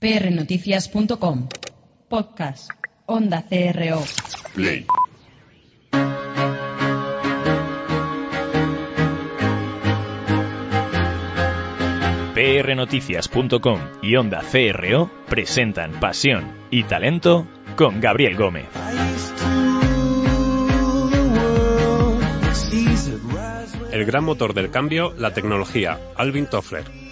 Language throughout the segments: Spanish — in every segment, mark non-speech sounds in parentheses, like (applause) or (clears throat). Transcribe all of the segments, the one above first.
prnoticias.com. Podcast. Onda CRO. Play. prnoticias.com y Onda CRO presentan Pasión y Talento con Gabriel Gómez. El gran motor del cambio, la tecnología. Alvin Toffler.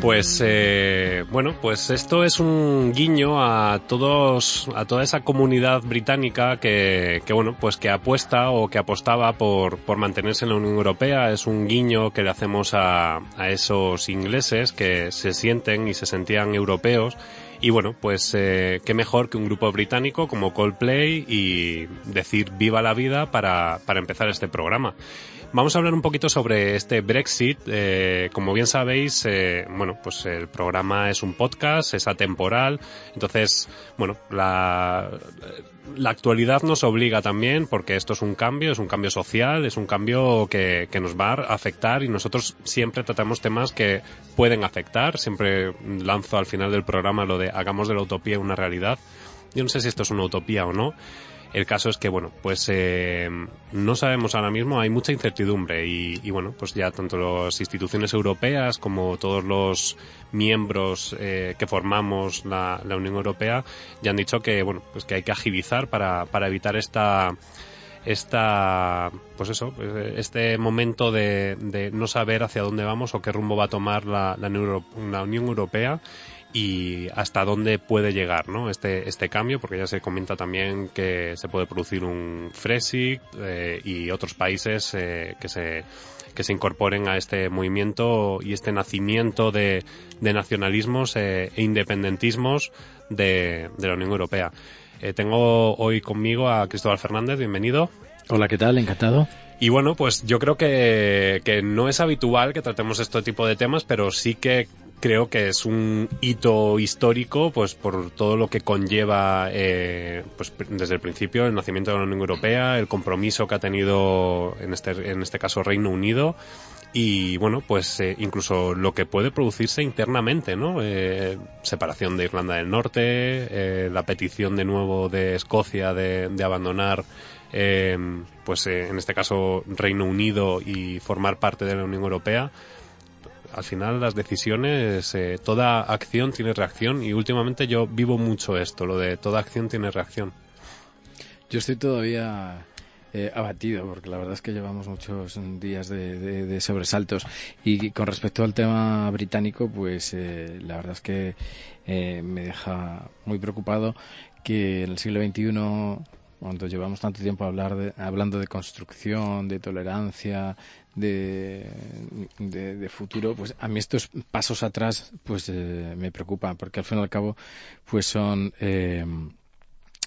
Pues eh, bueno, pues esto es un guiño a todos, a toda esa comunidad británica que, que bueno, pues que apuesta o que apostaba por, por mantenerse en la Unión Europea. Es un guiño que le hacemos a, a esos ingleses que se sienten y se sentían europeos. Y bueno, pues eh, qué mejor que un grupo británico como Coldplay y decir viva la vida para, para empezar este programa. Vamos a hablar un poquito sobre este Brexit. Eh, como bien sabéis, eh, bueno, pues el programa es un podcast, es atemporal. Entonces, bueno, la, la actualidad nos obliga también, porque esto es un cambio, es un cambio social, es un cambio que, que nos va a afectar y nosotros siempre tratamos temas que pueden afectar. Siempre lanzo al final del programa lo de hagamos de la utopía una realidad. Yo no sé si esto es una utopía o no. El caso es que, bueno, pues eh, no sabemos ahora mismo, hay mucha incertidumbre y, y, bueno, pues ya tanto las instituciones europeas como todos los miembros eh, que formamos la, Unión Europea ya han dicho que, bueno, pues que hay que agilizar para, para evitar esta esta pues eso este momento de, no saber hacia dónde vamos o qué rumbo va a tomar la Unión Europea y hasta dónde puede llegar ¿no? este, este cambio, porque ya se comenta también que se puede producir un Frexit eh, y otros países eh, que, se, que se incorporen a este movimiento y este nacimiento de, de nacionalismos eh, e independentismos de, de, la Unión Europea. Eh, tengo hoy conmigo a Cristóbal Fernández, bienvenido. Hola, ¿qué tal? Encantado. Y bueno, pues yo creo que, que no es habitual que tratemos este tipo de temas, pero sí que creo que es un hito histórico pues por todo lo que conlleva eh, pues desde el principio el nacimiento de la Unión Europea el compromiso que ha tenido en este en este caso Reino Unido y bueno pues eh, incluso lo que puede producirse internamente no eh, separación de Irlanda del Norte eh, la petición de nuevo de Escocia de, de abandonar pues en este caso Reino Unido y formar parte de la Unión Europea al final las decisiones, eh, toda acción tiene reacción y últimamente yo vivo mucho esto, lo de toda acción tiene reacción. Yo estoy todavía eh, abatido porque la verdad es que llevamos muchos días de, sobresaltos y con respecto al tema británico, pues eh, la verdad es que eh, me deja muy preocupado que en el siglo XXI cuando llevamos tanto tiempo hablar de, hablando de construcción, de tolerancia, de, futuro, pues a mí estos pasos atrás pues eh, me preocupan porque al fin y al cabo pues son eh,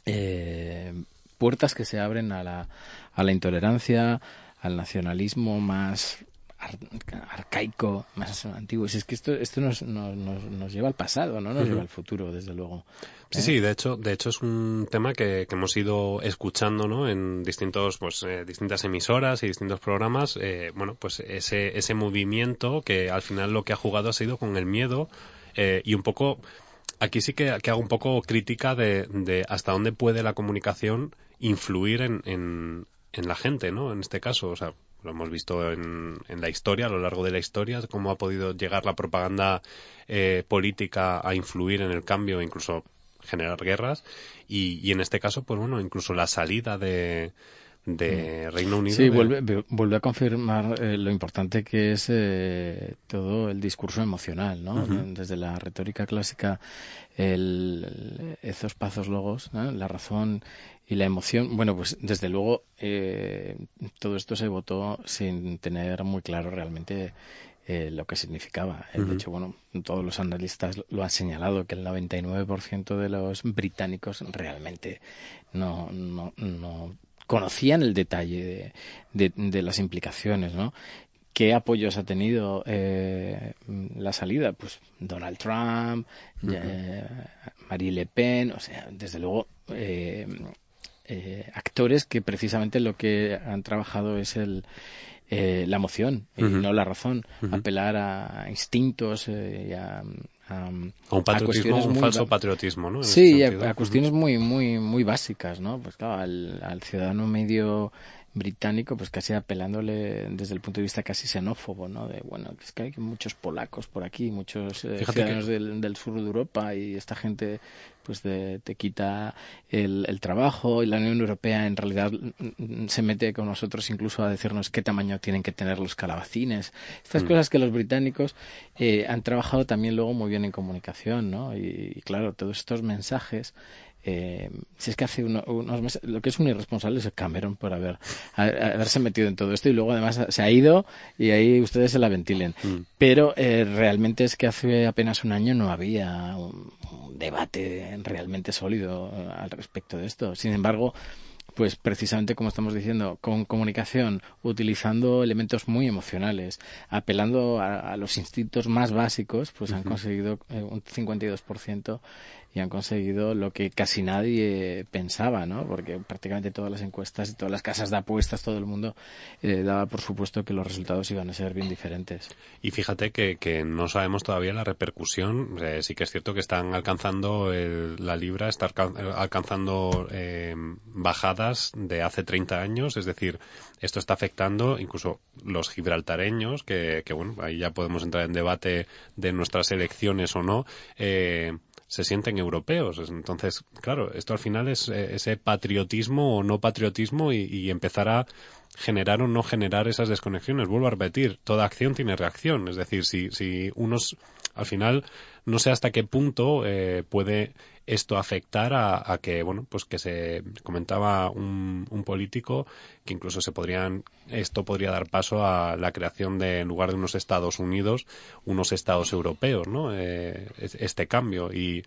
eh, puertas que se abren a la, a la intolerancia, al nacionalismo más arcaico, más antiguo. Si es que esto, esto nos, nos, nos, lleva al pasado, no nos uh -huh. lleva al futuro, desde luego. Sí, ¿Eh? sí, de hecho, de hecho es un tema que, que hemos ido escuchando, ¿no? En distintos, pues, eh, distintas emisoras y distintos programas. Eh, bueno, pues ese, ese movimiento que al final lo que ha jugado ha sido con el miedo eh, y un poco. Aquí sí que, que hago un poco crítica de, de, hasta dónde puede la comunicación influir en, en, en la gente, ¿no? En este caso, o sea, lo hemos visto en, en, la historia, a lo largo de la historia, cómo ha podido llegar la propaganda eh, política a influir en el cambio, incluso generar guerras, y, y, en este caso, pues bueno, incluso la salida de, de Reino Unido. Sí, de... vuelve, vuelve a confirmar eh, lo importante que es eh, todo el discurso emocional, ¿no? Uh -huh. Desde la retórica clásica, el, esos pazos logos, ¿no? la razón y la emoción, bueno, pues desde luego eh, todo esto se votó sin tener muy claro realmente eh, lo que significaba. Uh -huh. De hecho, bueno, todos los analistas lo han señalado, que el 99% de los británicos realmente no, no, no conocían el detalle de, de, de las implicaciones, ¿no? ¿Qué apoyos ha tenido eh, la salida? Pues Donald Trump, uh -huh. eh, Marie Le Pen, o sea, desde luego eh, eh, actores que precisamente lo que han trabajado es el, eh, la emoción y no la razón, apelar a instintos y a, un patriotismo, un falso patriotismo, ¿no? sí, a, cuestiones muy, muy, muy básicas, ¿no? Pues claro, al ciudadano medio británico, pues casi apelándole desde el punto de vista casi xenófobo, ¿no? De, bueno, es que hay muchos polacos por aquí, muchos eh, ciudadanos del, sur de Europa y esta gente pues te quita el, trabajo y la Unión Europea en realidad mm, se mete con nosotros incluso a decirnos qué tamaño tienen que tener los calabacines. Estas mm. cosas que los británicos eh, han trabajado también luego muy bien en comunicación, ¿no? y claro, todos estos mensajes eh, si es que hace unos meses, lo que es un irresponsable es Cameron por haber, haberse metido en todo esto y luego además se ha ido y ahí ustedes se la ventilen. Mm. Pero eh, realmente es que hace apenas un año no había un, debate realmente sólido eh, al respecto de esto. Sin embargo, pues precisamente como estamos diciendo, con comunicación, utilizando elementos muy emocionales, apelando a, los instintos más básicos, pues han conseguido un 52% y han conseguido lo que casi nadie pensaba, ¿no? Porque prácticamente todas las encuestas y todas las casas de apuestas, todo el mundo eh, daba por supuesto que los resultados iban a ser bien diferentes. Y fíjate que, que no sabemos todavía la repercusión. Eh, sí que es cierto que están alcanzando la libra, está alcanzando eh, bajadas de hace 30 años, es decir, esto está afectando incluso los gibraltareños, que, que bueno, ahí ya podemos entrar en debate de nuestras elecciones o no. Eh, se sienten europeos. Entonces, claro, esto al final es eh, ese patriotismo o no patriotismo y, empezar a generar o no generar esas desconexiones. Vuelvo a repetir, toda acción tiene reacción. Es decir, si, si unos, al final, no sé hasta qué punto eh, puede esto afectar a, que, bueno, pues que se comentaba un, político que incluso se podrían, esto podría dar paso a la creación de, en lugar de unos Estados Unidos, unos Estados europeos, ¿no? Eh, este cambio. Y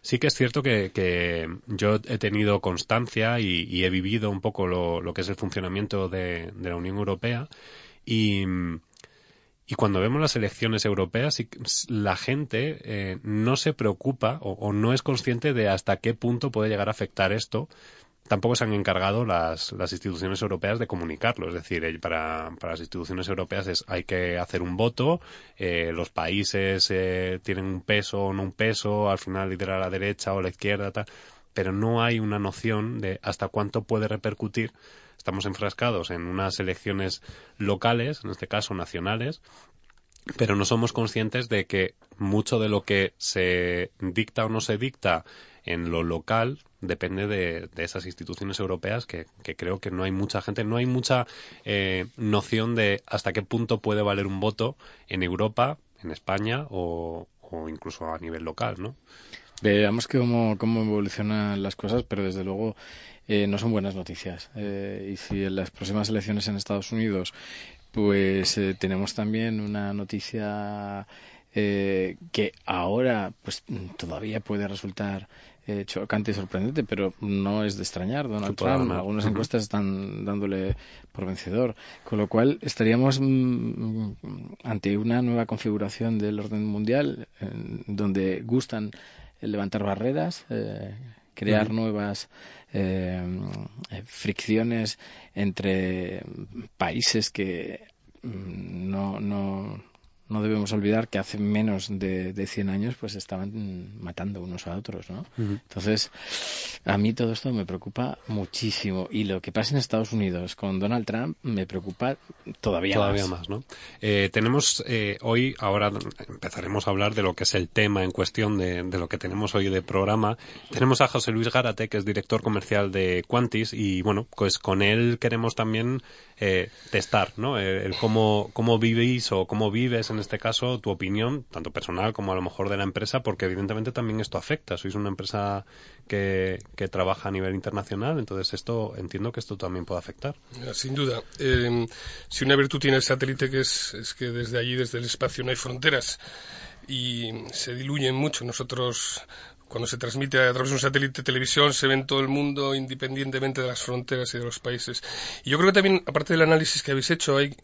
sí que es cierto que, yo he tenido constancia y, he vivido un poco lo, lo, que es el funcionamiento de, de la Unión Europea y, y cuando vemos las elecciones europeas, la gente eh, no se preocupa o, no es consciente de hasta qué punto puede llegar a afectar esto. Tampoco se han encargado las, instituciones europeas de comunicarlo. Es decir, eh, para, para, las instituciones europeas es, hay que hacer un voto, eh, los países tienen un peso o no un peso, al final lidera la derecha o la izquierda, pero no hay una noción de hasta cuánto puede repercutir estamos enfrascados en unas elecciones locales, en este caso nacionales, pero no somos conscientes de que mucho de lo que se dicta o no se dicta en lo local depende de, esas instituciones europeas que, creo que no hay mucha gente, no hay mucha eh, noción de hasta qué punto puede valer un voto en Europa, en España o, incluso a nivel local, ¿no? Veamos cómo, cómo evolucionan las cosas, pero desde luego eh, no son buenas noticias. Eh, y si en las próximas elecciones en Estados Unidos, pues eh, tenemos también una noticia que ahora, pues todavía puede resultar chocante y sorprendente, pero no es de extrañar. Donald Trump, algunas encuestas están dándole por vencedor, con lo cual estaríamos mm, ante una nueva configuración del orden mundial, donde gustan levantar barreras, crear nuevas eh, fricciones entre países que mm, no, no, no debemos olvidar que hace menos de, de 100 años pues estaban matando unos a otros, ¿no? Entonces, a mí todo esto me preocupa muchísimo y lo que pasa en Estados Unidos con Donald Trump me preocupa todavía, todavía más. ¿no? Eh, tenemos eh, hoy, ahora empezaremos a hablar de lo que es el tema en cuestión de, de, lo que tenemos hoy de programa. Tenemos a José Luis Gárate, que es director comercial de Quantis y bueno, pues con él queremos también eh, testar, ¿no? El, cómo, cómo vivís o cómo vives en este caso tu opinión, tanto personal como a lo mejor de la empresa, porque evidentemente también esto afecta. Sois una empresa que, que trabaja a nivel internacional, entonces esto entiendo que esto también puede afectar. Sin duda. Eh, si una virtud tiene el satélite que es, es que desde allí, desde el espacio, no hay fronteras y se diluyen mucho. Nosotros cuando se transmite a través de un satélite de televisión se ve en todo el mundo independientemente de las fronteras y de los países. Y yo creo que también, aparte del análisis que habéis hecho, hay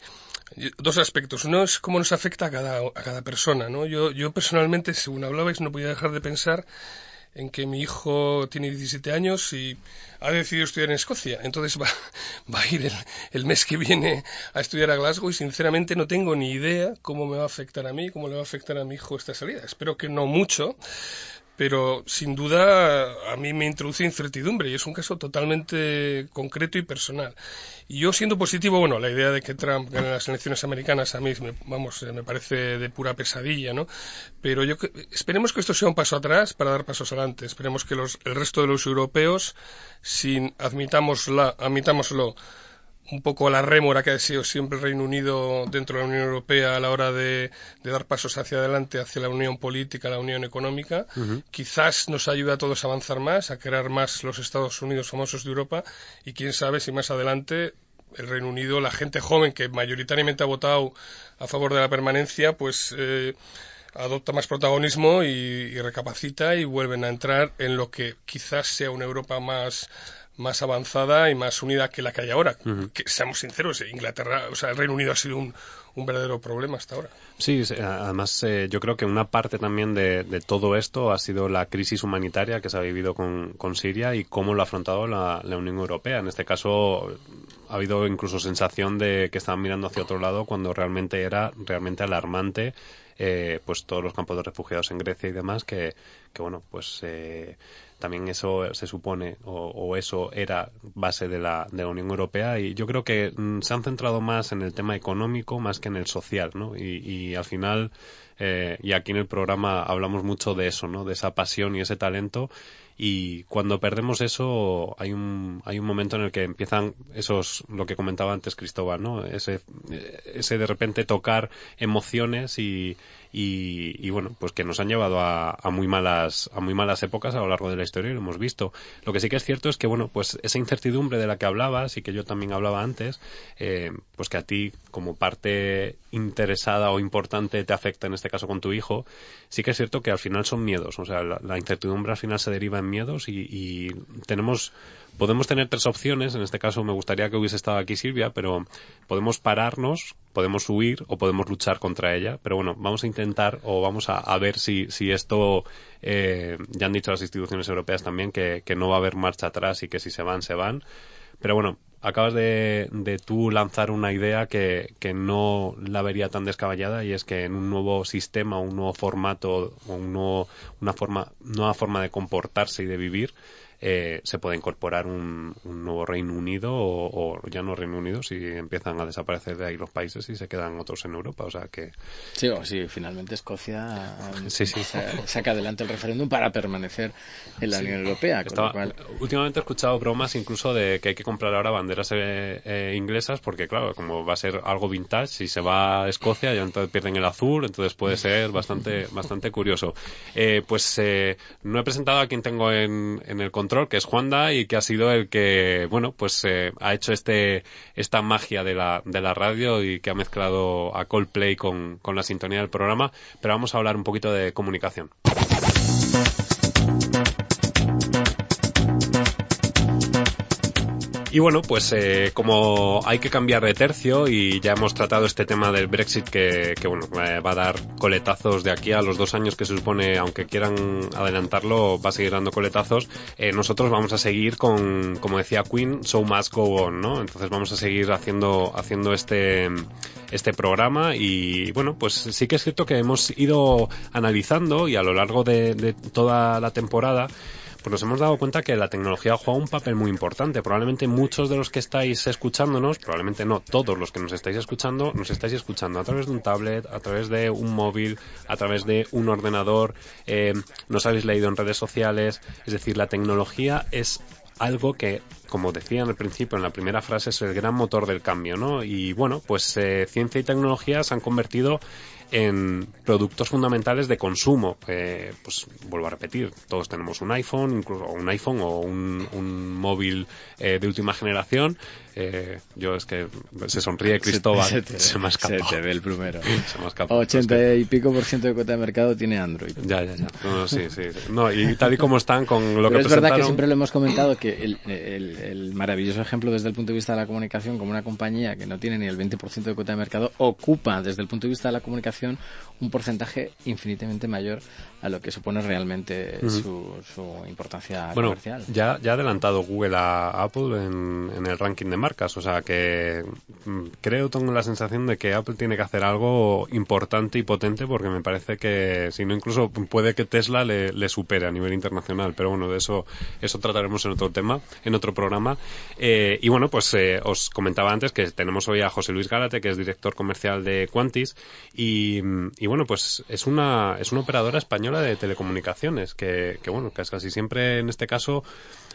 dos aspectos. Uno es cómo nos afecta a cada, a cada persona. ¿no? Yo, yo personalmente, según hablabais, no podía dejar de pensar en que mi hijo tiene 17 años y ha decidido estudiar en Escocia. Entonces va, va a ir el, el, mes que viene a estudiar a Glasgow y sinceramente no tengo ni idea cómo me va a afectar a mí, cómo le va a afectar a mi hijo esta salida. Espero que no mucho, pero sin duda a mí me introduce incertidumbre y es un caso totalmente concreto y personal. Y yo siendo positivo, bueno, la idea de que Trump gane las elecciones americanas a mí, me, vamos, me parece de pura pesadilla, ¿no? Pero yo esperemos que esto sea un paso atrás para dar pasos adelante. Esperemos que los, el resto de los europeos, sin admitámosla, admitámoslo, un poco la rémora que ha sido siempre el Reino Unido dentro de la Unión Europea a la hora de, dar pasos hacia adelante, hacia la unión política, la unión económica. Quizás nos ayude a todos a avanzar más, a crear más los Estados Unidos famosos de Europa y quién sabe si más adelante el Reino Unido, la gente joven que mayoritariamente ha votado a favor de la permanencia, pues eh, adopta más protagonismo y recapacita y vuelven a entrar en lo que quizás sea una Europa más más avanzada y más unida que la que hay ahora. Que seamos sinceros, Inglaterra, o sea, el Reino Unido ha sido un, un verdadero problema hasta ahora. Sí, además eh, yo creo que una parte también de, todo esto ha sido la crisis humanitaria que se ha vivido con, con Siria y cómo lo ha afrontado la, la, Unión Europea. En este caso ha habido incluso sensación de que estaban mirando hacia otro lado cuando realmente era realmente alarmante eh, pues todos los campos de refugiados en Grecia y demás que, que bueno, pues eh, también eso se supone o, eso era base de la, de la Unión Europea y yo creo que mm, se han centrado más en el tema económico más que en el social, ¿no? Y, y al final, eh, y aquí en el programa hablamos mucho de eso, ¿no? De esa pasión y ese talento y cuando perdemos eso hay un hay un momento en el que empiezan esos lo que comentaba antes Cristóbal no ese ese de repente tocar emociones y, y, bueno, pues que nos han llevado a, muy malas, a muy malas épocas a lo largo de la historia y lo hemos visto. Lo que sí que es cierto es que, bueno, pues esa incertidumbre de la que hablabas y que yo también hablaba antes, eh, pues que a ti, como parte interesada o importante, te afecta en este caso con tu hijo, sí que es cierto que al final son miedos. O sea, la, incertidumbre al final se deriva en miedos y, y tenemos podemos tener tres opciones. En este caso me gustaría que hubiese estado aquí Silvia, pero podemos pararnos, podemos huir o podemos luchar contra ella. Pero bueno, vamos a intentar o vamos a, ver si, si esto, eh, ya han dicho las instituciones europeas también que, que no va a haber marcha atrás y que si se van, se van. Pero bueno, acabas de, de tú lanzar una idea que, que, no la vería tan descabellada y es que en un nuevo sistema, un nuevo formato, un nuevo, una forma, nueva forma de comportarse y de vivir, eh, se puede incorporar un, nuevo Reino Unido o, ya no Reino Unido si empiezan a desaparecer de ahí los países y se quedan otros en Europa. O sea que. Sí, o si finalmente Escocia (laughs) sí, sí. Saca adelante el referéndum para permanecer en la Unión Europea. Últimamente he escuchado bromas incluso de que hay que comprar ahora banderas eh, eh, inglesas porque, claro, como va a ser algo vintage, si se va a Escocia ya entonces pierden el azul, entonces puede ser bastante, bastante curioso. pues no he presentado a quien tengo en, en el control que es Juanda y que ha sido el que, bueno, pues eh, ha hecho este, esta magia de la, de la radio y que ha mezclado a Coldplay con, con la sintonía del programa. Pero vamos a hablar un poquito de comunicación. Y bueno, pues eh, como hay que cambiar de tercio y ya hemos tratado este tema del Brexit que, que bueno, eh, va a dar coletazos de aquí a los dos años que se supone, aunque quieran adelantarlo, va a seguir dando coletazos, eh, nosotros vamos a seguir con, como decía Queen, So Must Go On, ¿no? Entonces vamos a seguir haciendo, haciendo este, este programa y bueno, pues sí que es cierto que hemos ido analizando y a lo largo de, de toda la temporada pues nos hemos dado cuenta que la tecnología juega un papel muy importante. Probablemente muchos de los que estáis escuchándonos, probablemente no todos los que nos estáis escuchando, nos estáis escuchando a través de un tablet, a través de un móvil, a través de un ordenador, eh, nos habéis leído en redes sociales. Es decir, la tecnología es algo que, como decía en el principio, en la primera frase, es el gran motor del cambio, ¿no? Y bueno, pues eh, ciencia y tecnología se han convertido en productos fundamentales de consumo. Eh, pues vuelvo a repetir, todos tenemos un iPhone, incluso un iPhone o un, móvil eh, de última generación, Eh, yo es que se sonríe Cristóbal, se, te, me ha escapado. Se te ve el primero. (laughs) se me ha escapado. 80 y pico por ciento de cuota de mercado tiene Android. Ya, ya, ya. No, sí, sí, No, y tal y como están con lo Pero que es verdad que siempre lo hemos comentado que el, el, el, maravilloso ejemplo desde el punto de vista de la comunicación, como una compañía que no tiene ni el 20% de cuota de mercado, ocupa desde el punto de vista de la comunicación un porcentaje infinitamente mayor a lo que supone realmente uh -huh. su, su, importancia bueno, comercial. Ya, ya ha adelantado Google a Apple en, en, el ranking de marcas, o sea que mm, creo, tengo la sensación de que Apple tiene que hacer algo importante y potente porque me parece que, si no, incluso puede que Tesla le, supere a nivel internacional, pero bueno, de eso, eso trataremos en otro tema, en otro programa. Eh, y bueno, pues eh, os comentaba antes que tenemos hoy a José Luis Gárate, que es director comercial de Quantis, y, y bueno, pues es una, es una operadora española de telecomunicaciones, que, que bueno, casi siempre en este caso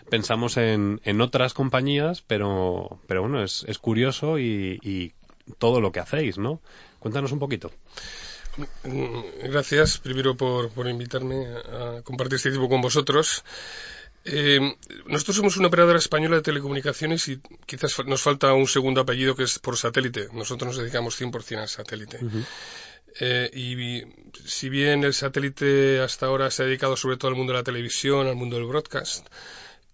pensamos en, en otras compañías, pero, pero bueno, es, es curioso y, y todo lo que hacéis, ¿no? Cuéntanos un poquito. Gracias, primero por, por invitarme a compartir este tiempo con vosotros. Eh, nosotros somos una operadora española de telecomunicaciones y quizás nos falta un segundo apellido que es por satélite. Nosotros nos dedicamos 100% al satélite. Uh -huh. Eh, y si bien el satélite hasta ahora se ha dedicado sobre todo al mundo de la televisión, al mundo del broadcast,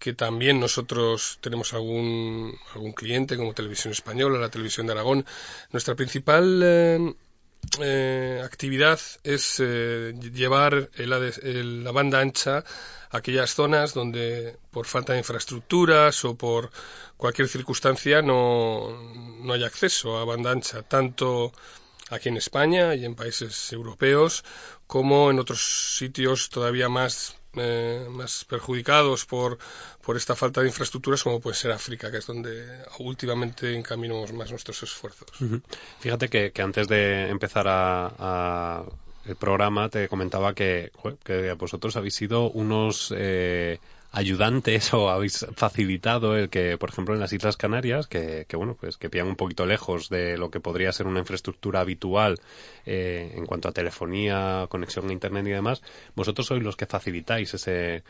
que también nosotros tenemos algún, algún cliente como Televisión Española, la Televisión de Aragón, nuestra principal eh, eh, actividad es eh, llevar el, el, la banda ancha a aquellas zonas donde por falta de infraestructuras o por cualquier circunstancia no, no hay acceso a banda ancha, tanto aquí en España y en países europeos, como en otros sitios todavía más, eh, más perjudicados por, por esta falta de infraestructuras, como puede ser África, que es donde últimamente encaminamos más nuestros esfuerzos. Fíjate que, antes de empezar a el programa te comentaba que, que vosotros habéis sido unos eh, ayudantes o habéis facilitado el que, por ejemplo, en las Islas Canarias, que, que bueno, pues que pillan un poquito lejos de lo que podría ser una infraestructura habitual eh, en cuanto a telefonía, conexión a Internet y demás, vosotros sois los que facilitáis ese,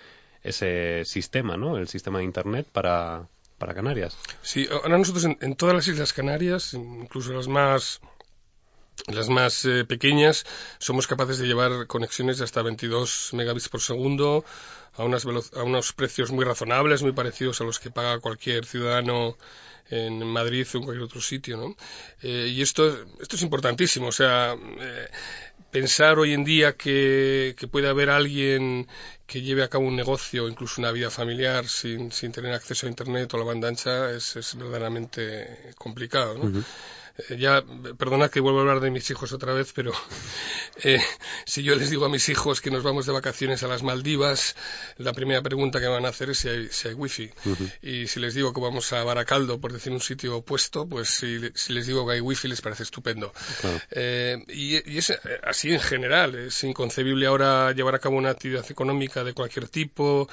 ese sistema, ¿no? El sistema de Internet para, para Canarias. Sí, ahora nosotros en, en todas las Islas Canarias, incluso las más las más eh, pequeñas somos capaces de llevar conexiones de hasta 22 megabits por segundo a, unas a unos precios muy razonables, muy parecidos a los que paga cualquier ciudadano en Madrid o en cualquier otro sitio, ¿no? Eh, y esto, esto es importantísimo, o sea, eh, pensar hoy en día que, que, puede haber alguien que lleve a cabo un negocio, incluso una vida familiar, sin, sin tener acceso a Internet o a la banda ancha, es, es verdaderamente complicado, ¿no? Ya, perdona que vuelvo a hablar de mis hijos otra vez, pero (laughs) eh, si yo les digo a mis hijos que nos vamos de vacaciones a las Maldivas, la primera pregunta que van a hacer es si hay, si hay wifi. Uh -huh. Y si les digo que vamos a Baracaldo, por decir un sitio opuesto, pues si, si les digo que hay wifi les parece estupendo. Claro. Eh, y, y, es así en general. Es inconcebible ahora llevar a cabo una actividad económica de cualquier tipo,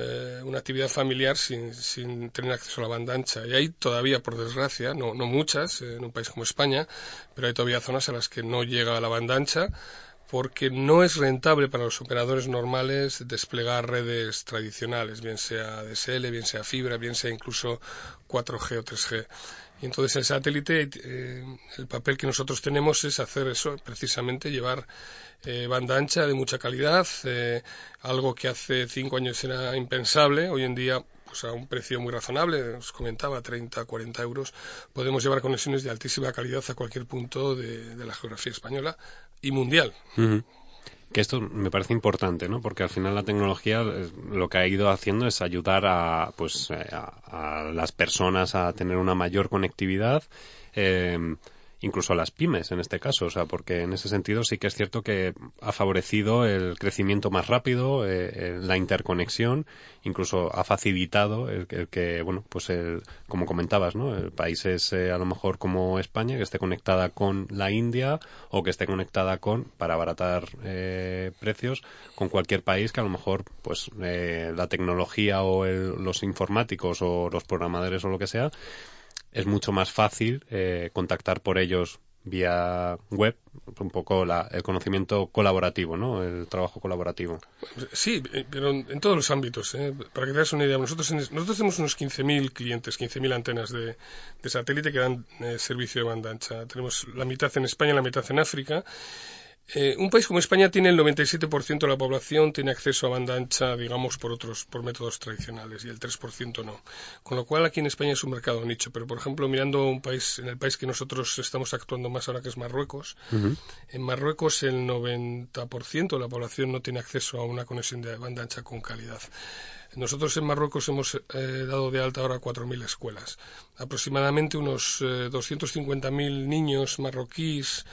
eh, una actividad familiar sin, sin, tener acceso a la banda ancha. Y hay todavía, por desgracia, no, no muchas, eh, en un país como España, pero hay todavía zonas a las que no llega la banda ancha porque no es rentable para los operadores normales desplegar redes tradicionales, bien sea DSL, bien sea fibra, bien sea incluso 4G o 3G. Y entonces el satélite, eh, el papel que nosotros tenemos es hacer eso, precisamente llevar eh, banda ancha de mucha calidad, eh, algo que hace cinco años era impensable, hoy en día pues a un precio muy razonable, os comentaba 30, 40 euros, podemos llevar conexiones de altísima calidad a cualquier punto de, la geografía española y mundial. Que esto me parece importante, ¿no? Porque al final la tecnología lo que ha ido haciendo es ayudar a, pues, a, a las personas a tener una mayor conectividad. Eh, incluso a las pymes en este caso, o sea, porque en ese sentido sí que es cierto que ha favorecido el crecimiento más rápido, eh, la interconexión, incluso ha facilitado el, el que, bueno, pues el, como comentabas, ¿no? El países eh, a lo mejor como España que esté conectada con la India o que esté conectada con, para abaratar eh, precios, con cualquier país que a lo mejor, pues, eh, la tecnología o el, los informáticos o los programadores o lo que sea, es mucho más fácil eh, contactar por ellos vía web, un poco el conocimiento colaborativo, ¿no? El trabajo colaborativo. Sí, pero en todos los ámbitos. ¿eh? Para que te hagas una idea, nosotros, nosotros tenemos unos 15.000 clientes, 15.000 antenas de, satélite que dan eh, servicio de banda ancha. Tenemos la mitad en España, la mitad en África eh, un país como España tiene el 97% de la población tiene acceso a banda ancha, digamos, por otros, por métodos tradicionales y el 3% no. Con lo cual aquí en España es un mercado nicho. Pero, por ejemplo, mirando un país, en el país que nosotros estamos actuando más ahora, que es Marruecos, en Marruecos el 90% de la población no tiene acceso a una conexión de banda ancha con calidad. Nosotros en Marruecos hemos eh, dado de alta ahora 4.000 escuelas. Aproximadamente unos eh, 250.000 niños marroquíes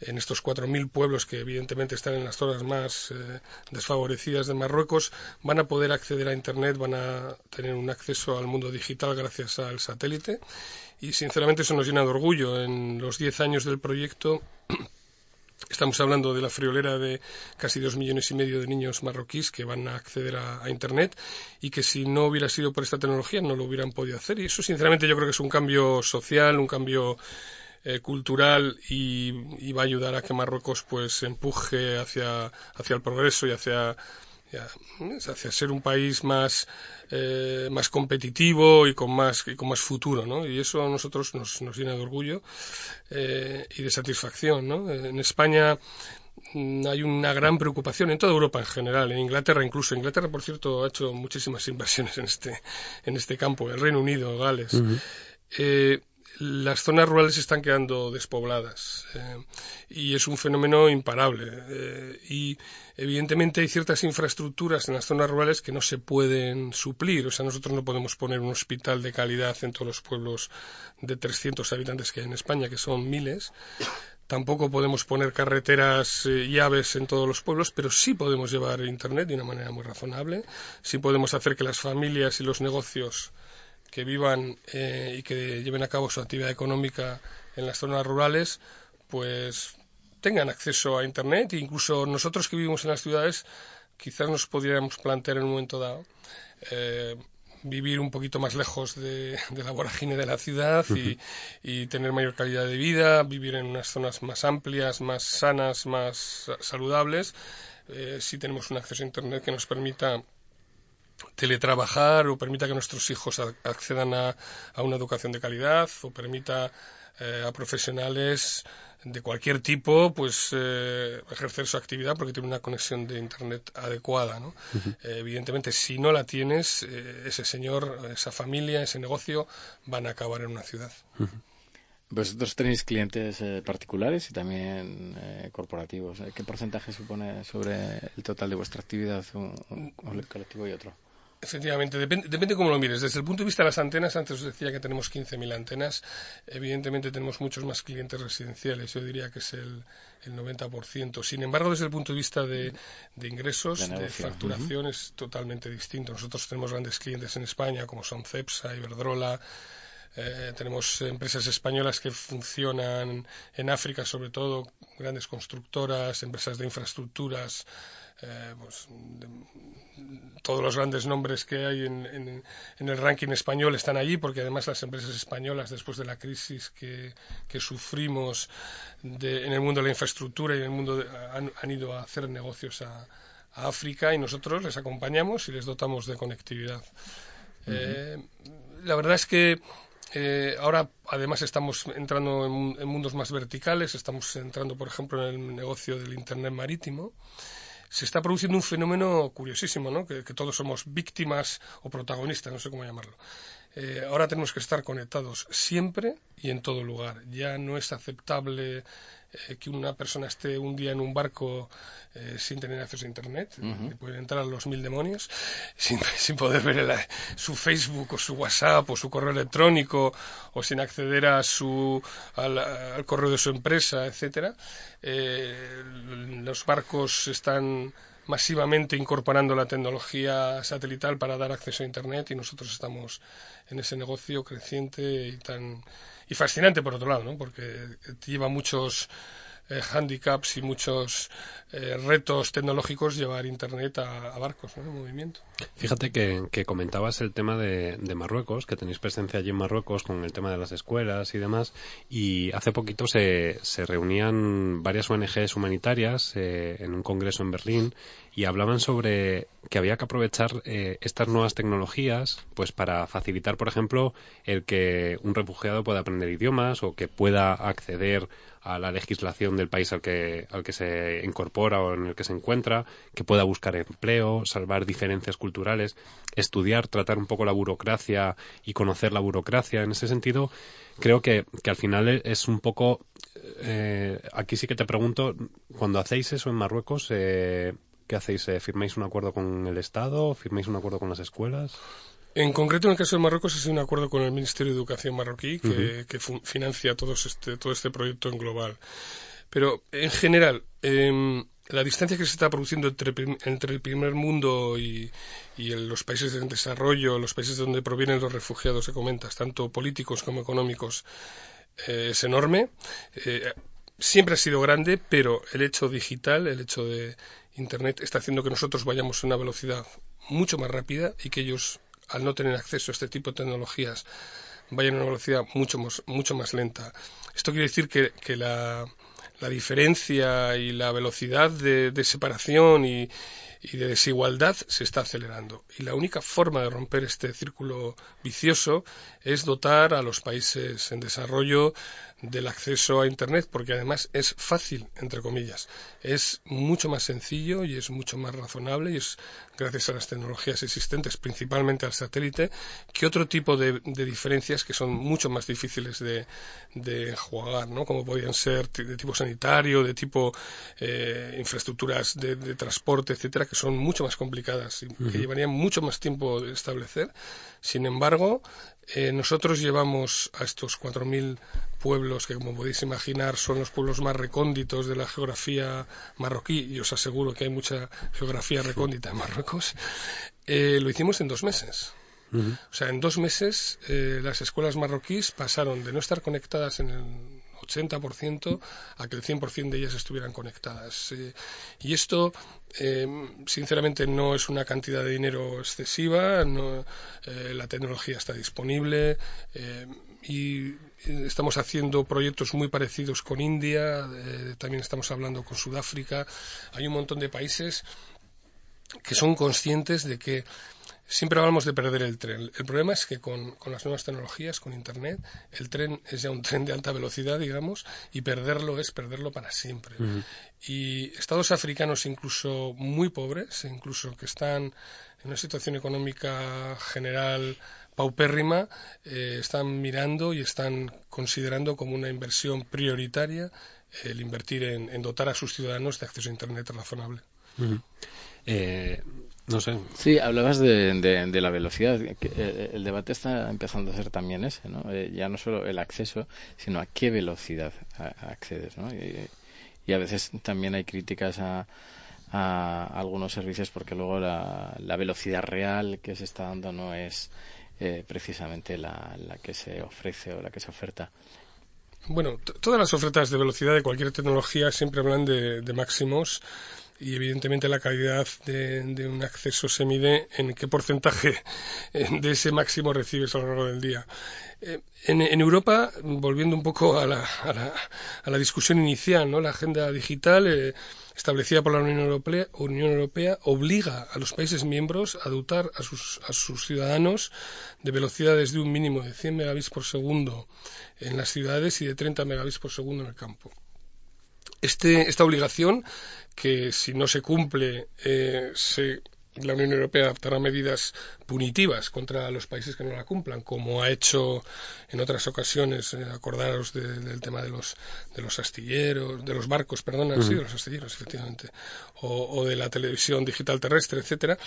en estos 4.000 pueblos que evidentemente están en las zonas más eh, desfavorecidas de Marruecos, van a poder acceder a Internet, van a tener un acceso al mundo digital gracias al satélite y sinceramente eso nos llena de orgullo. En los 10 años del proyecto (clears throat) Estamos hablando de la friolera de casi dos millones y medio de niños marroquíes que van a acceder a, a, Internet y que si no hubiera sido por esta tecnología no lo hubieran podido hacer. Y eso, sinceramente, yo creo que es un cambio social, un cambio eh, cultural y, va a ayudar a que Marruecos pues empuje hacia, hacia el progreso y hacia, hacia ser un país más, eh, más competitivo y con más, y con más futuro, ¿no? Y eso a nosotros nos, nos llena de orgullo eh, y de satisfacción, ¿no? En España mm, hay una gran preocupación en toda Europa en general, en Inglaterra incluso. Inglaterra, por cierto, ha hecho muchísimas (laughs) inversiones en este, en este campo, el Reino Unido, Gales las zonas rurales están quedando despobladas eh, y es un fenómeno imparable. Eh, y evidentemente hay ciertas infraestructuras en las zonas rurales que no se pueden suplir. O sea, nosotros no podemos poner un hospital de calidad en todos los pueblos de 300 habitantes que hay en España, que son miles. Tampoco podemos poner carreteras eh, aves en todos los pueblos, pero sí podemos llevar Internet de una manera muy razonable. Sí podemos hacer que las familias y los negocios que vivan eh, y que lleven a cabo su actividad económica en las zonas rurales, pues tengan acceso a Internet. E incluso nosotros que vivimos en las ciudades quizás nos podríamos plantear en un momento dado eh, vivir un poquito más lejos de, la vorágine de la ciudad y, tener mayor calidad de vida, vivir en unas zonas más amplias, más sanas, más saludables, eh, si tenemos un acceso a Internet que nos permita teletrabajar o permita que nuestros hijos accedan a, una educación de calidad o permita eh, a profesionales de cualquier tipo pues eh, ejercer su actividad porque tiene una conexión de internet adecuada ¿no? Eh, evidentemente si no la tienes ese señor esa familia ese negocio van a acabar en una ciudad Vosotros tenéis clientes particulares y también corporativos. ¿Qué porcentaje supone sobre el total de vuestra actividad un, un colectivo y otro? Efectivamente, depende, depende cómo lo mires. Desde el punto de vista de las antenas, antes os decía que tenemos 15.000 antenas. Evidentemente tenemos muchos más clientes residenciales. Yo diría que es el, el 90%. Sin embargo, desde el punto de vista de, ingresos, de, facturación, es totalmente distinto. Nosotros tenemos grandes clientes en España, como son Cepsa, Iberdrola. Eh, tenemos empresas españolas que funcionan en África, sobre todo grandes constructoras, empresas de infraestructuras, eh, pues, todos los grandes nombres que hay en, el ranking español están allí, porque además las empresas españolas, después de la crisis que, sufrimos en el mundo de la infraestructura y en el mundo han, ido a hacer negocios a, África y nosotros les acompañamos y les dotamos de conectividad. Eh, la verdad es que eh, ahora, además, estamos entrando en, en, mundos más verticales. Estamos entrando, por ejemplo, en el negocio del Internet marítimo se está produciendo un fenómeno curiosísimo, ¿no? que, todos somos víctimas o protagonistas, no sé cómo llamarlo. Eh, ahora tenemos que estar conectados siempre y en todo lugar. Ya no es aceptable eh, que una persona esté un día en un barco eh, sin tener acceso a Internet, uh pueden entrar a los mil demonios, (laughs) sin, sin poder ver su Facebook o su WhatsApp o su correo electrónico o sin acceder a su, al, correo de su empresa, etcétera. Los barcos están masivamente incorporando la tecnología satelital para dar acceso a Internet y nosotros estamos en ese negocio creciente y tan y fascinante por otro lado, ¿no? Porque lleva muchos eh, handicaps y muchos eh, retos tecnológicos llevar Internet a, barcos en movimiento. Fíjate que, comentabas el tema de, Marruecos, que tenéis presencia allí en Marruecos con el tema de las escuelas y demás, y hace poquito se, se reunían varias ONGs humanitarias eh, en un congreso en Berlín y hablaban sobre que había que aprovechar estas nuevas tecnologías pues para facilitar, por ejemplo, el que un refugiado pueda aprender idiomas o que pueda acceder a la legislación del país al que, al que se incorpora o en el que se encuentra, que pueda buscar empleo, salvar diferencias culturales, estudiar, tratar un poco la burocracia y conocer la burocracia. En ese sentido, creo que, que al final es un poco. Eh, aquí sí que te pregunto, cuando hacéis eso en Marruecos, eh, ¿qué hacéis? Eh, ¿Firmáis un acuerdo con el Estado? ¿Firmáis un acuerdo con las escuelas? En concreto, en el caso de Marruecos, es un acuerdo con el Ministerio de Educación marroquí que, financia todo este, todo este proyecto en global. Pero, en general, em, la distancia que se está produciendo entre, el primer mundo y, los países en desarrollo, los países de donde provienen los refugiados que comentas, tanto políticos como económicos, eh, es enorme. Eh, siempre ha sido grande, pero el hecho digital, el hecho de Internet, está haciendo que nosotros vayamos a una velocidad mucho más rápida y que ellos al no tener acceso a este tipo de tecnologías, vayan a una velocidad mucho más, mucho más lenta. Esto quiere decir que, la, diferencia y la velocidad de, separación y, y, de desigualdad se está acelerando. Y la única forma de romper este círculo vicioso es dotar a los países en desarrollo del acceso a Internet, porque además es fácil, entre comillas. Es mucho más sencillo y es mucho más razonable y es gracias a las tecnologías existentes, principalmente al satélite, que otro tipo de, diferencias que son mucho más difíciles de, de jugar, ¿no? Como podrían ser de tipo sanitario, de tipo eh, infraestructuras de, transporte, etcétera, que son mucho más complicadas y que llevarían mucho más tiempo de establecer. Sin embargo, eh, nosotros llevamos a estos 4.000 pueblos que, como podéis imaginar, son los pueblos más recónditos de la geografía marroquí, y os aseguro que hay mucha geografía recóndita en Marruecos, eh, lo hicimos en dos meses. O sea, en dos meses eh, las escuelas marroquíes pasaron de no estar conectadas en el 80% a que el 100% de ellas estuvieran conectadas. Eh, y esto, eh, sinceramente, no es una cantidad de dinero excesiva, eh, la tecnología está disponible y estamos haciendo proyectos muy parecidos con India, también estamos hablando con Sudáfrica. Hay un montón de países que son conscientes de que Siempre hablamos de perder el tren. El problema es que con, las nuevas tecnologías, con Internet, el tren es ya un tren de alta velocidad, digamos, y perderlo es perderlo para siempre. Y estados africanos incluso muy pobres, incluso que están en una situación económica general paupérrima, eh, están mirando y están considerando como una inversión prioritaria el invertir en, dotar a sus ciudadanos de acceso a Internet razonable. No sé. Sí, hablabas de, de, la velocidad. Eh, el debate está empezando a ser también ese, ¿no? Eh, ya no solo el acceso, sino a qué velocidad accedes, ¿no? Y, a veces también hay críticas a, a algunos servicios porque luego la, la, velocidad real que se está dando no es eh, precisamente la, la que se ofrece o la que se oferta. Bueno, todas las ofertas de velocidad de cualquier tecnología siempre hablan de, de máximos y evidentemente la calidad de, un acceso se mide en qué porcentaje (laughs) de ese máximo recibes a lo largo del día. Eh, en, Europa, volviendo un poco a la, a la, a la discusión inicial, ¿no? la agenda digital eh, establecida por la Unión Europea, Unión Europea obliga a los países miembros a dotar a sus, a sus ciudadanos de velocidades de un mínimo de 100 megabits por segundo en las ciudades y de 30 megabits por segundo en el campo. Este, esta obligación que si no se cumple eh, la Unión Europea adoptará medidas punitivas contra los países que no la cumplan, como ha hecho en otras ocasiones, eh, acordaros del tema de los, de los astilleros, de los barcos, perdón, sí, de los astilleros, efectivamente, o, de la televisión digital terrestre, etcétera.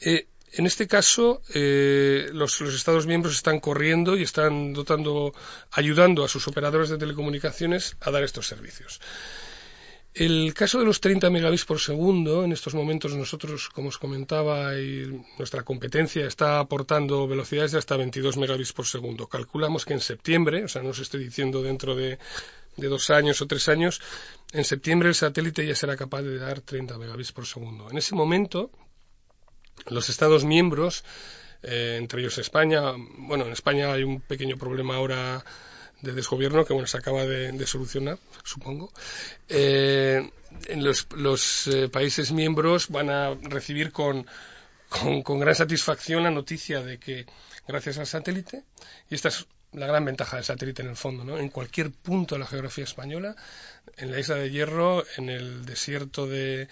Eh, en este caso, los, los, Estados miembros están corriendo y están dotando, ayudando a sus operadores de telecomunicaciones a dar estos servicios. El caso de los 30 megabits por segundo, en estos momentos nosotros, como os comentaba, nuestra competencia está aportando velocidades de hasta 22 megabits por segundo. Calculamos que en septiembre, o sea, no os estoy diciendo dentro de de dos años o tres años, en septiembre el satélite ya será capaz de dar 30 megabits por segundo. En ese momento, los Estados miembros, eh, entre ellos España, bueno, en España hay un pequeño problema ahora de desgobierno que bueno se acaba de, solucionar, supongo. Eh, en los, eh, países miembros van a recibir con, con, gran satisfacción la noticia de que gracias al satélite, y esta es la gran ventaja del satélite en el fondo, ¿no? En cualquier punto de la geografía española, en la isla de Hierro, en el desierto de,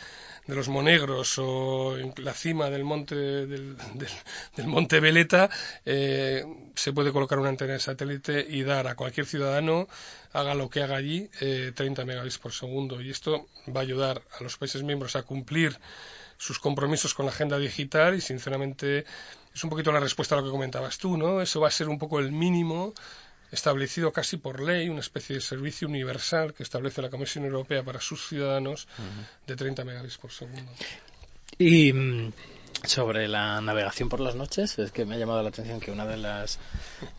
de los Monegros o en la cima del monte del, monte Veleta, eh, se puede colocar una antena de satélite y dar a cualquier ciudadano, haga lo que haga allí, 30 eh, megabits por segundo. Y esto va a ayudar a los países miembros a cumplir sus compromisos con la agenda digital y sinceramente es un poquito la respuesta a lo que comentabas tú, ¿no? Eso va a ser un poco el mínimo establecido casi por ley, una especie de servicio universal que establece la Comisión Europea para sus ciudadanos de 30 megabits por segundo. Y mm, sobre la navegación por las noches, es que me ha llamado la atención que una de las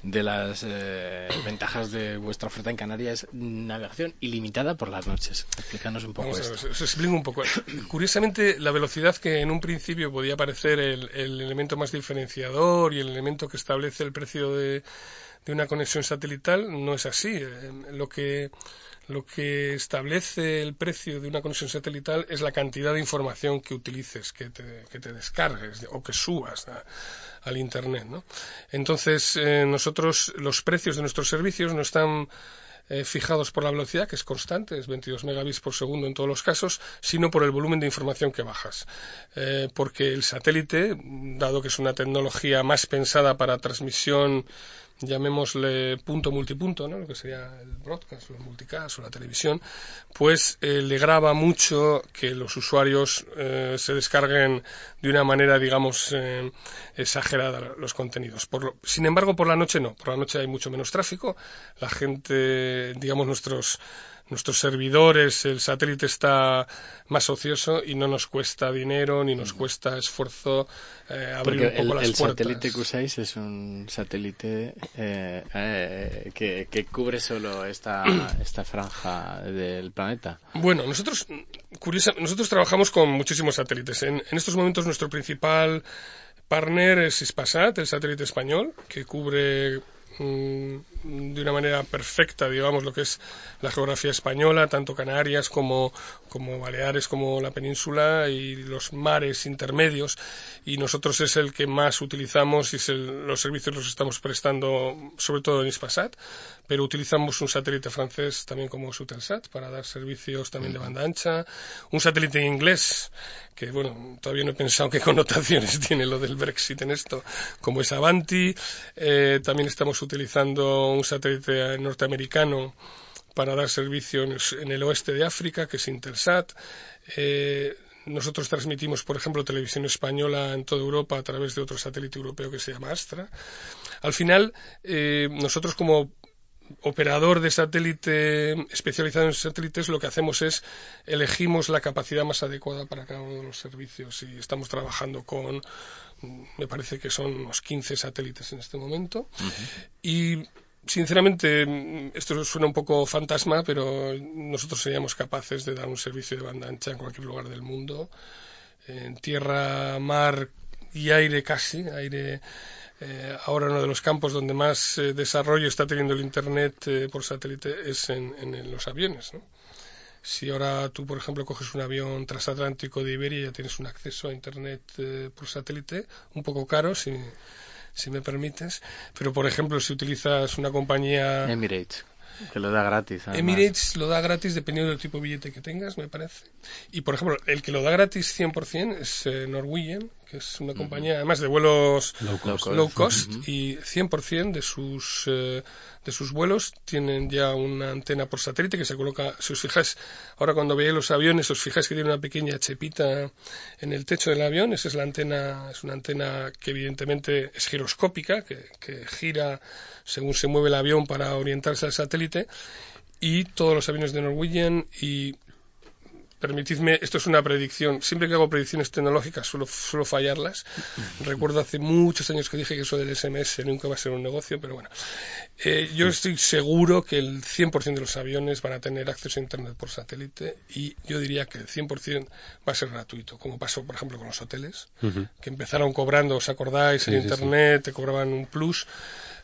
de las eh, ventajas de vuestra oferta en Canarias es navegación ilimitada por las noches. Explícanos un poco esto. os explico un poco. Curiosamente, la velocidad que en un principio podía parecer el elemento más diferenciador y el elemento que establece el precio de de una conexión satelital no es así. Eh, lo que, lo que establece el precio de una conexión satelital es la cantidad de información que utilices, que te, descargues o que subas al Internet. ¿no? Entonces, eh, nosotros, los precios de nuestros servicios no están eh, fijados por la velocidad, que es constante, es 22 megabits por segundo en todos los casos, sino por el volumen de información que bajas. porque el satélite, dado que es una tecnología más pensada para transmisión llamémosle punto multipunto, ¿no? lo que sería el broadcast, el multicast o la televisión, pues eh, le graba mucho que los usuarios eh, se descarguen de una manera, digamos, eh, exagerada los contenidos. sin embargo, por la noche no, por la noche hay mucho menos tráfico, la gente, digamos, nuestros nuestros servidores, el satélite está más ocioso y no nos cuesta dinero ni nos cuesta esfuerzo eh, abrir un poco el, las el satélite que usáis es un satélite eh, eh, que, cubre solo esta, (clears throat) esta franja del planeta. Bueno, nosotros, curiosa, nosotros trabajamos con muchísimos satélites. En, en estos momentos nuestro principal partner es Ispasat, el satélite español, que cubre de una manera perfecta, digamos, lo que es la geografía española, tanto Canarias como, como Baleares, como la península y los mares intermedios. Y nosotros es el que más utilizamos y los servicios los estamos prestando, sobre todo en Ispasat, pero utilizamos un satélite francés también como Sutelsat para dar servicios también de banda ancha, un satélite inglés que bueno, todavía no he pensado qué (laughs) connotaciones tiene lo del Brexit en esto, como es Avanti, eh, también estamos utilizando un satélite norteamericano para dar servicio en el oeste de África, que es Intelsat. Eh, nosotros transmitimos, por ejemplo, televisión española en toda Europa a través de otro satélite europeo que se llama Astra. Al final, eh, nosotros como operador de satélite especializado en satélites, lo que hacemos es elegimos la capacidad más adecuada para cada uno de los servicios y estamos trabajando con, me parece que son unos 15 satélites en este momento. Y sinceramente, esto suena un poco fantasma, pero nosotros seríamos capaces de dar un servicio de banda ancha en cualquier lugar del mundo, en tierra, mar y aire casi, aire eh, ahora uno de los campos donde más eh, desarrollo está teniendo el Internet eh, por satélite es en, los aviones. Si ahora tú, por ejemplo, coges un avión transatlántico de Iberia, ya tienes un acceso a Internet por satélite, un poco caro, si, si me permites. Pero, por ejemplo, si utilizas una compañía... Emirates. Que lo da gratis. Emirates lo da gratis dependiendo del tipo de billete que tengas, me parece. Y, por ejemplo, el que lo da gratis 100% es Norwegian, que es una compañía además de vuelos low cost, y 100% de sus eh, de sus vuelos tienen ya una antena por satélite que se coloca, si os fijáis, ahora cuando veáis los aviones os fijáis que tiene una pequeña chepita en el techo del avión, esa es la antena, es una antena que evidentemente es giroscópica, que, que gira según se mueve el avión para orientarse al satélite y todos los aviones de Norwegian y permitidme, esto es una predicción. Siempre que hago predicciones tecnológicas suelo, suelo fallarlas. (laughs) Recuerdo hace muchos años que dije que eso del SMS nunca va a ser un negocio, pero bueno. Eh, yo estoy seguro que el 100% de los aviones van a tener acceso a Internet por satélite y yo diría que el 100% va a ser gratuito, como pasó, por ejemplo, con los hoteles, que empezaron cobrando, ¿os acordáis? en Internet, te cobraban un plus.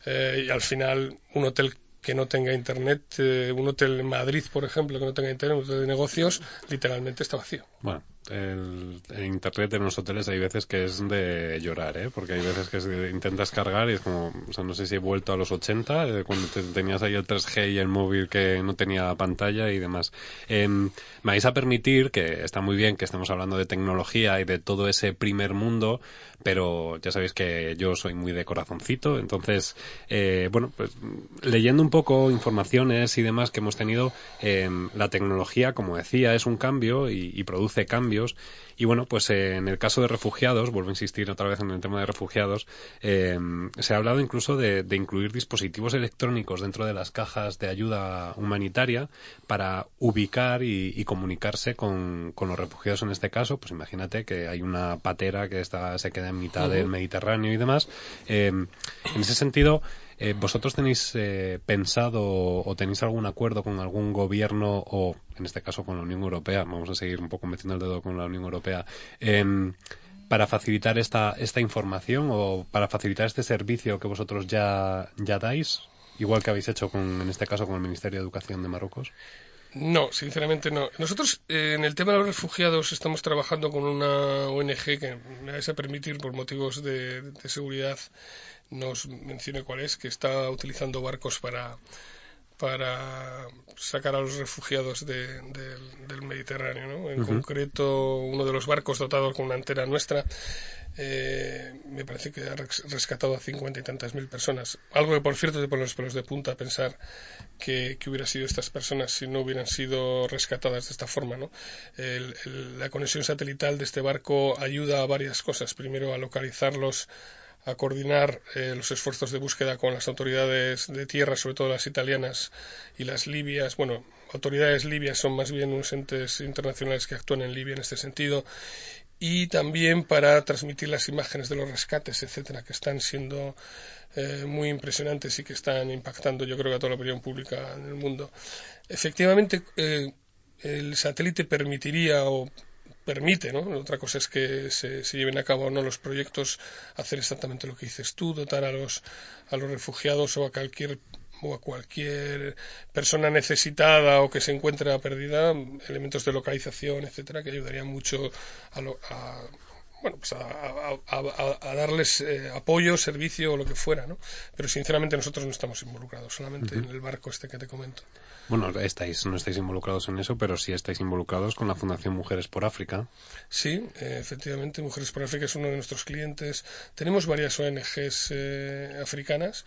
Eh, y al final un hotel que no tenga internet, eh, un hotel en Madrid, por ejemplo, que no tenga internet, de negocios, literalmente está vacío. Bueno, el, internet en los hoteles hay veces que es de llorar, ¿eh? Porque hay veces que intentas cargar y es como, o sea, no sé si he vuelto a los 80, eh, cuando tenías ahí el 3G y el móvil que no tenía pantalla y demás. Em, me vais a permitir, que está muy bien que estemos hablando de tecnología y de todo ese primer mundo, pero ya sabéis que yo soy muy de corazoncito, entonces, eh, bueno, pues leyendo un poco informaciones y demás que hemos tenido, em, la tecnología, como decía, es un cambio y produce cambios y bueno, pues eh, en el caso de refugiados, vuelvo a insistir otra vez en el tema de refugiados, eh, se ha hablado incluso de, incluir dispositivos electrónicos dentro de las cajas de ayuda humanitaria para ubicar y, comunicarse con, los refugiados en este caso. Pues imagínate que hay una patera que está, se queda en mitad del Mediterráneo y demás. Eh, en ese sentido, eh, ¿Vosotros tenéis eh, pensado o tenéis algún acuerdo con algún gobierno o, en este caso, con la Unión Europea? Vamos a seguir un poco metiendo el dedo con la Unión Europea. Em, para facilitar esta, esta información o para facilitar este servicio que vosotros ya, ya dais, igual que habéis hecho con, en este caso con el Ministerio de Educación de Marruecos? No, sinceramente no. Nosotros eh, en el tema de los refugiados estamos trabajando con una ONG que me vais a permitir por motivos de, de seguridad nos mencione cuál es, que está utilizando barcos para, para sacar a los refugiados del Mediterráneo. ¿no? En concreto, uno de los barcos dotados con una antena nuestra eh, me parece que ha rescatado a cincuenta y tantas mil personas. Algo que, por cierto, te pone los pelos de punta pensar que, que hubiera sido estas personas si no hubieran sido rescatadas de esta forma. ¿no? la conexión satelital de este barco ayuda a varias cosas. Primero, a localizarlos a coordinar eh, los esfuerzos de búsqueda con las autoridades de tierra, sobre todo las italianas y las libias. Bueno, autoridades libias son más bien unos entes internacionales que actúan en Libia en este sentido. Y también para transmitir las imágenes de los rescates, etcétera, que están siendo eh, muy impresionantes y que están impactando, yo creo, a toda la opinión pública en el mundo. Efectivamente, eh, el satélite permitiría o permite, ¿no? Otra cosa es que se, lleven a cabo no los proyectos, hacer exactamente lo que dices tú, dotar a los, a los refugiados o a cualquier o a cualquier persona necesitada o que se encuentre perdida, elementos de localización, etcétera, que ayudarían mucho a, a bueno, pues a, darles eh, apoyo, servicio o lo que fuera, ¿no? Pero sinceramente nosotros no estamos involucrados, solamente en el barco este que te comento. Bueno, estáis, no estáis involucrados en eso, pero sí estáis involucrados con la Fundación Mujeres por África. Sí, eh, efectivamente, Mujeres por África es uno de nuestros clientes. Tenemos varias ONGs eh, africanas.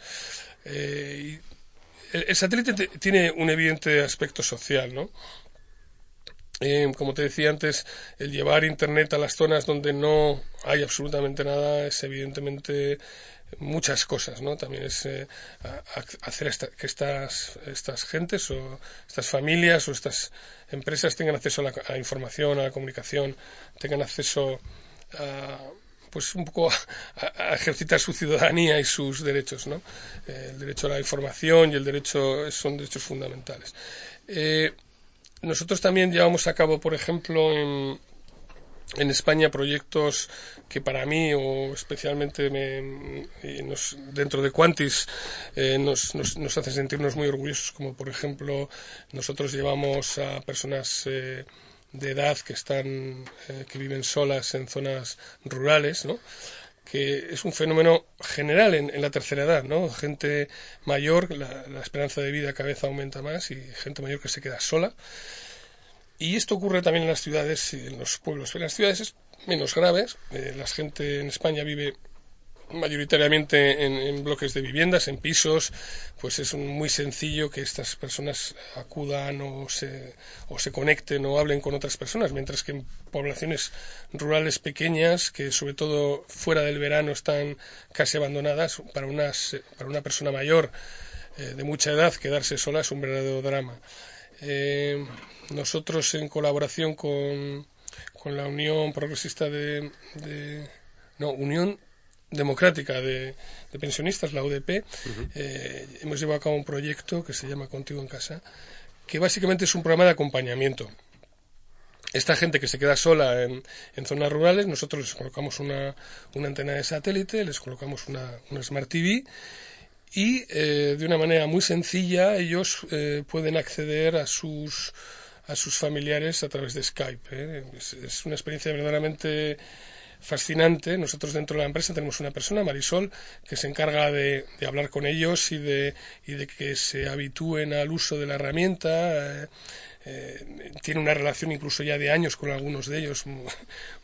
El, satélite tiene un evidente aspecto social, ¿no? Eh, como te decía antes, el llevar Internet a las zonas donde no hay absolutamente nada es evidentemente muchas cosas, ¿no? También es eh, hacer que estas, estas gentes o estas familias o estas empresas tengan acceso a la información, a la comunicación, tengan acceso a pues un poco (laughs) a, ejercitar su ciudadanía y sus derechos, ¿no? Eh, el derecho a la información y el derecho son derechos fundamentales. Eh, nosotros también llevamos a cabo, por ejemplo, en, España proyectos que para mí o especialmente me, dentro de Quantis eh, nos, hacen sentirnos muy orgullosos como por ejemplo nosotros llevamos a personas de edad que están eh, que viven solas en zonas rurales ¿no? que es un fenómeno general en, la tercera edad, ¿no? Gente mayor, la, esperanza de vida cada vez aumenta más y gente mayor que se queda sola. Y esto ocurre también en las ciudades y en los pueblos. En las ciudades es menos grave. Eh, la gente en España vive mayoritariamente en, bloques de viviendas, en pisos, pues es muy sencillo que estas personas acudan o se, o se conecten o hablen con otras personas, mientras que en poblaciones rurales pequeñas, que sobre todo fuera del verano están casi abandonadas, para, unas, para una persona mayor eh, de mucha edad quedarse sola es un verdadero drama. Eh, nosotros, en colaboración con, con la Unión Progresista de, no, Unión Democrática de, Pensionistas, la UDP, eh, hemos llevado a cabo un proyecto que se llama Contigo en Casa, que básicamente es un programa de acompañamiento esta gente que se queda sola en, zonas rurales, nosotros les colocamos una, antena de satélite, les colocamos una, Smart TV y eh, de una manera muy sencilla ellos eh, pueden acceder a sus, a sus familiares a través de Skype. ¿eh? Es, una experiencia verdaderamente fascinante. Nosotros dentro de la empresa tenemos una persona, Marisol, que se encarga de, hablar con ellos y de, y de que se habitúen al uso de la herramienta. Eh, tiene una relación incluso ya de años con algunos de ellos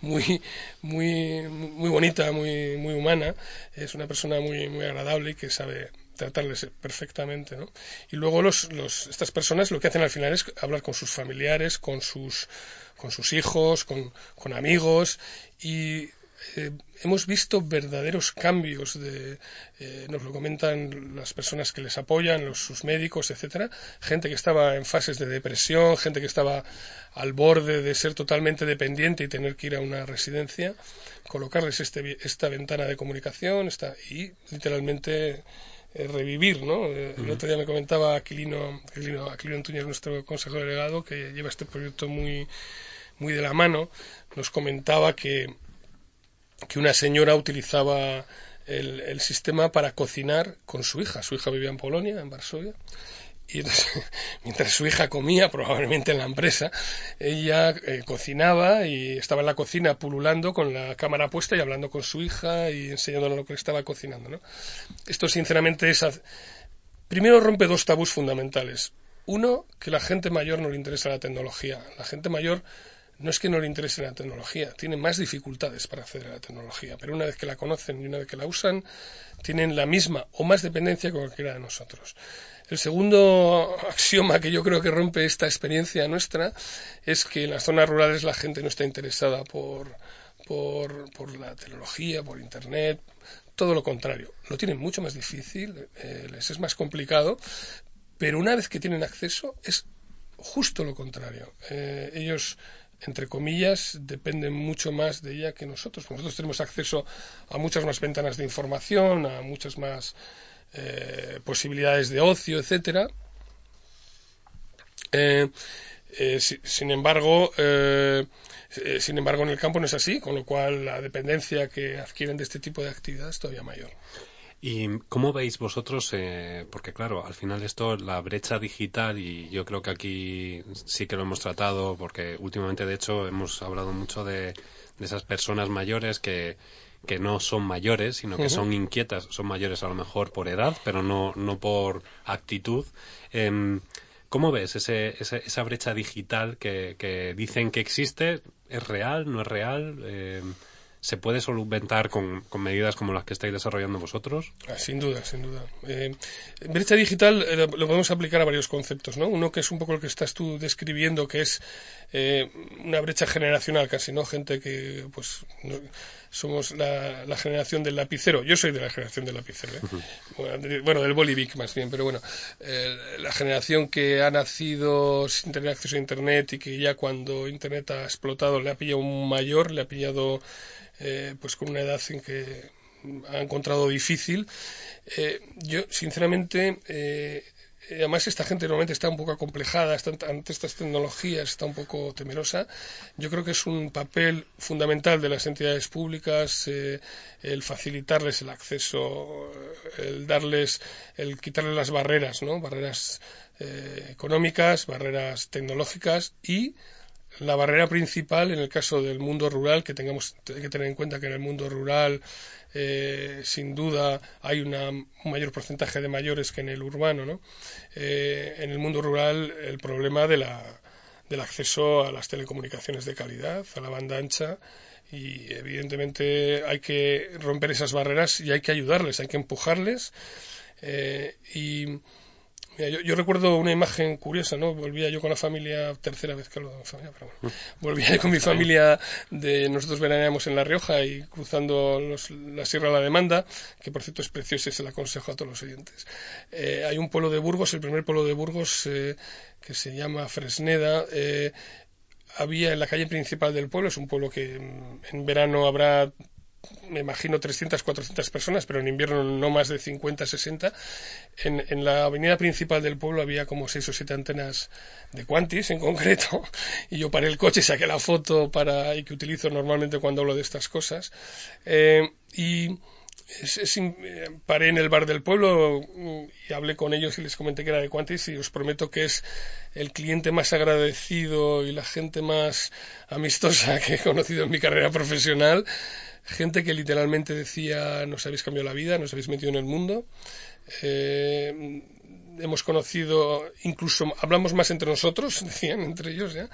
muy muy muy bonita muy muy humana es una persona muy muy agradable y que sabe tratarles perfectamente ¿no? y luego los, los, estas personas lo que hacen al final es hablar con sus familiares con sus con sus hijos con, con amigos y eh, hemos visto verdaderos cambios de, eh, nos lo comentan las personas que les apoyan, los, sus médicos, etcétera, gente que estaba en fases de depresión, gente que estaba al borde de ser totalmente dependiente y tener que ir a una residencia, colocarles este, esta ventana de comunicación está, y literalmente eh, revivir, ¿no? El otro día me comentaba Aquilino, Aquilino, Aquilino Antuñez, nuestro consejero delegado, que lleva este proyecto muy, muy de la mano, nos comentaba que que una señora utilizaba el, sistema para cocinar con su hija. Su hija vivía en Polonia, en Varsovia. Y (laughs) mientras su hija comía, probablemente en la empresa, ella eh, cocinaba y estaba en la cocina pululando con la cámara puesta y hablando con su hija y enseñándole lo que estaba cocinando. Esto, sinceramente, es. Primero rompe dos tabús fundamentales. Uno, que la gente mayor no le interesa la tecnología. La gente mayor no es que no le interese la tecnología, tienen más dificultades para acceder a la tecnología, pero una vez que la conocen y una vez que la usan, tienen la misma o más dependencia que cualquiera de nosotros. El segundo axioma que yo creo que rompe esta experiencia nuestra es que en las zonas rurales la gente no está interesada por, por, la tecnología, por Internet, todo lo contrario. Lo tienen mucho más difícil, eh, les es más complicado, pero una vez que tienen acceso es justo lo contrario. Eh, ellos entre comillas, dependen mucho más de ella que nosotros. Nosotros tenemos acceso a muchas más ventanas de información, a muchas más eh, posibilidades de ocio, etcétera. Eh, eh, sin embargo, sin embargo, en el campo no es así, con lo cual la dependencia que adquieren de este tipo de actividades es todavía mayor. ¿Y cómo veis vosotros? Eh, porque claro, al final esto, la brecha digital, y yo creo que aquí sí que lo hemos tratado, porque últimamente de hecho hemos hablado mucho de, esas personas mayores que, que no son mayores, sino que son inquietas, son mayores a lo mejor por edad, pero no, no por actitud. Em, ¿Cómo ves ese, esa, brecha digital que, que, dicen que existe? ¿Es real? ¿No es real? Eh, ¿Se puede solventar con, con, medidas como las que estáis desarrollando vosotros? Ah, sin duda, sin duda. Eh, brecha digital eh, lo podemos aplicar a varios conceptos, ¿no? Uno que es un poco lo que estás tú describiendo, que es eh, una brecha generacional casi, ¿no? Gente que, pues, somos la, la, generación del lapicero. Yo soy de la generación del lapicero, ¿eh? bueno, del bolivic más bien, pero bueno, la generación que ha nacido sin tener acceso a Internet y que ya cuando Internet ha explotado le ha pillado un mayor, le ha pillado eh, pues con una edad en que ha encontrado difícil. Eh, yo, sinceramente, eh, además esta gente normalmente está un poco acomplejada ante estas tecnologías, está un poco temerosa. Yo creo que es un papel fundamental de las entidades públicas el facilitarles el acceso, el darles, el quitarles las barreras, ¿no? Barreras económicas, barreras tecnológicas y la barrera principal en el caso del mundo rural, que tengamos que tener en cuenta que en el mundo rural eh, sin duda hay un mayor porcentaje de mayores que en el urbano, ¿no? Eh, en el mundo rural el problema de la, del acceso a las telecomunicaciones de calidad, a la banda ancha y evidentemente hay que romper esas barreras y hay que ayudarles, hay que empujarles eh, y yo, recuerdo una imagen curiosa, ¿no? Volvía yo con la familia, tercera vez que hablo de familia, pero bueno, mm. volvía con mi familia de, nosotros veraneamos en La Rioja y cruzando la Sierra La Demanda, que por cierto es precioso y se la aconsejo a todos los oyentes. Eh, hay un pueblo de Burgos, el primer pueblo de Burgos, eh, que se llama Fresneda, eh, había en la calle principal del pueblo, es un pueblo que en verano habrá me imagino 300, 400 personas, pero en invierno no más de 50, 60. En, en la avenida principal del pueblo había como 6 o 7 antenas de Quantis en concreto, y yo paré el coche, saqué la foto para, y que utilizo normalmente cuando hablo de estas cosas. Eh, y eh, paré en el bar del pueblo mm, y hablé con ellos y les comenté que era de Quantis y os prometo que es el cliente más agradecido y la gente más amistosa (laughs) que he conocido en mi carrera profesional gente que literalmente decía nos habéis cambiado la vida, nos habéis metido en el mundo. Eh, hemos conocido, incluso hablamos más entre nosotros, (laughs) decían entre ellos ya.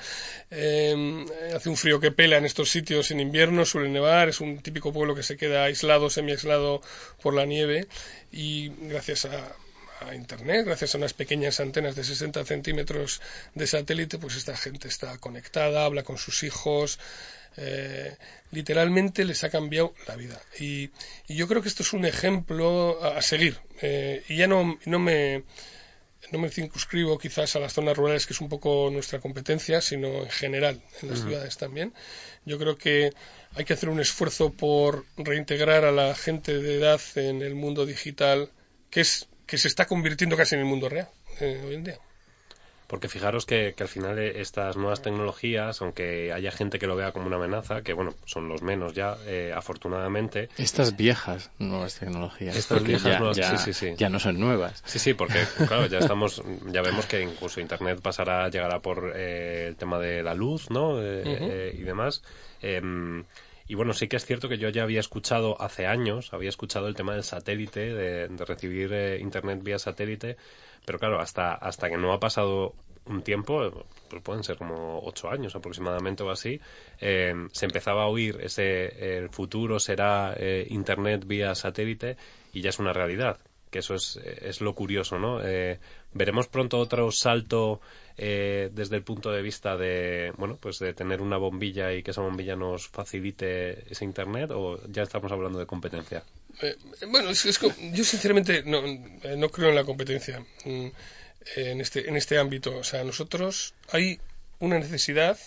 Eh, hace un frío que pela en estos sitios en invierno, suele nevar, es un típico pueblo que se queda aislado, semi-aislado por la nieve y gracias a, a Internet, gracias a unas pequeñas antenas de 60 centímetros de satélite, pues esta gente está conectada, habla con sus hijos, eh, literalmente les ha cambiado la vida. Y, yo creo que esto es un ejemplo a, seguir. Eh, y ya no, no me no me circunscribo quizás a las zonas rurales, que es un poco nuestra competencia, sino en general, en las ciudades también. Yo creo que hay que hacer un esfuerzo por reintegrar a la gente de edad en el mundo digital, que es que se está convirtiendo casi en el mundo real eh, hoy en día. Porque fijaros que, al final eh, estas nuevas tecnologías, aunque haya gente que lo vea como una amenaza, que bueno, son los menos ya, eh, afortunadamente. Estas viejas nuevas tecnologías. Estas viejas ya, nuevas, ya, sí, sí, sí. ya no son nuevas. Sí, sí, porque claro, ya (laughs) estamos, ya vemos que incluso Internet pasará, llegará por el tema de la luz, ¿no? y demás. Y bueno, sí que es cierto que yo ya había escuchado hace años, había escuchado el tema del satélite, de, recibir eh, Internet vía satélite, pero claro, hasta, hasta que no ha pasado un tiempo, pues pueden ser como ocho años aproximadamente o así, eh, se empezaba a oír ese el futuro será eh, Internet vía satélite y ya es una realidad que eso es, es lo curioso, ¿no? Eh, veremos pronto otro salto eh, desde el punto de vista de, bueno, pues de tener una bombilla y que esa bombilla nos facilite ese internet o ya estamos hablando de competencia. Eh, bueno, es, yo sinceramente no, no, creo en la competencia mm, en este en este ámbito. O sea, nosotros hay una necesidad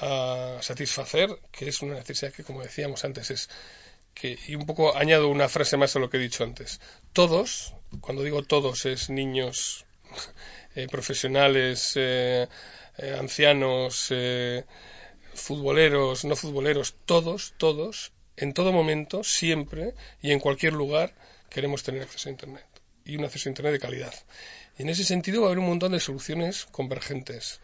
a satisfacer que es una necesidad que, como decíamos antes, es y un poco añado una frase más a lo que he dicho antes. Todos, cuando digo todos, es niños, eh, profesionales, eh, eh, ancianos, futboleros, no futboleros, todos, todos, en todo momento, siempre y en cualquier lugar, queremos tener acceso a Internet. Y un acceso a Internet de calidad. Y en ese sentido va a haber un montón de soluciones convergentes.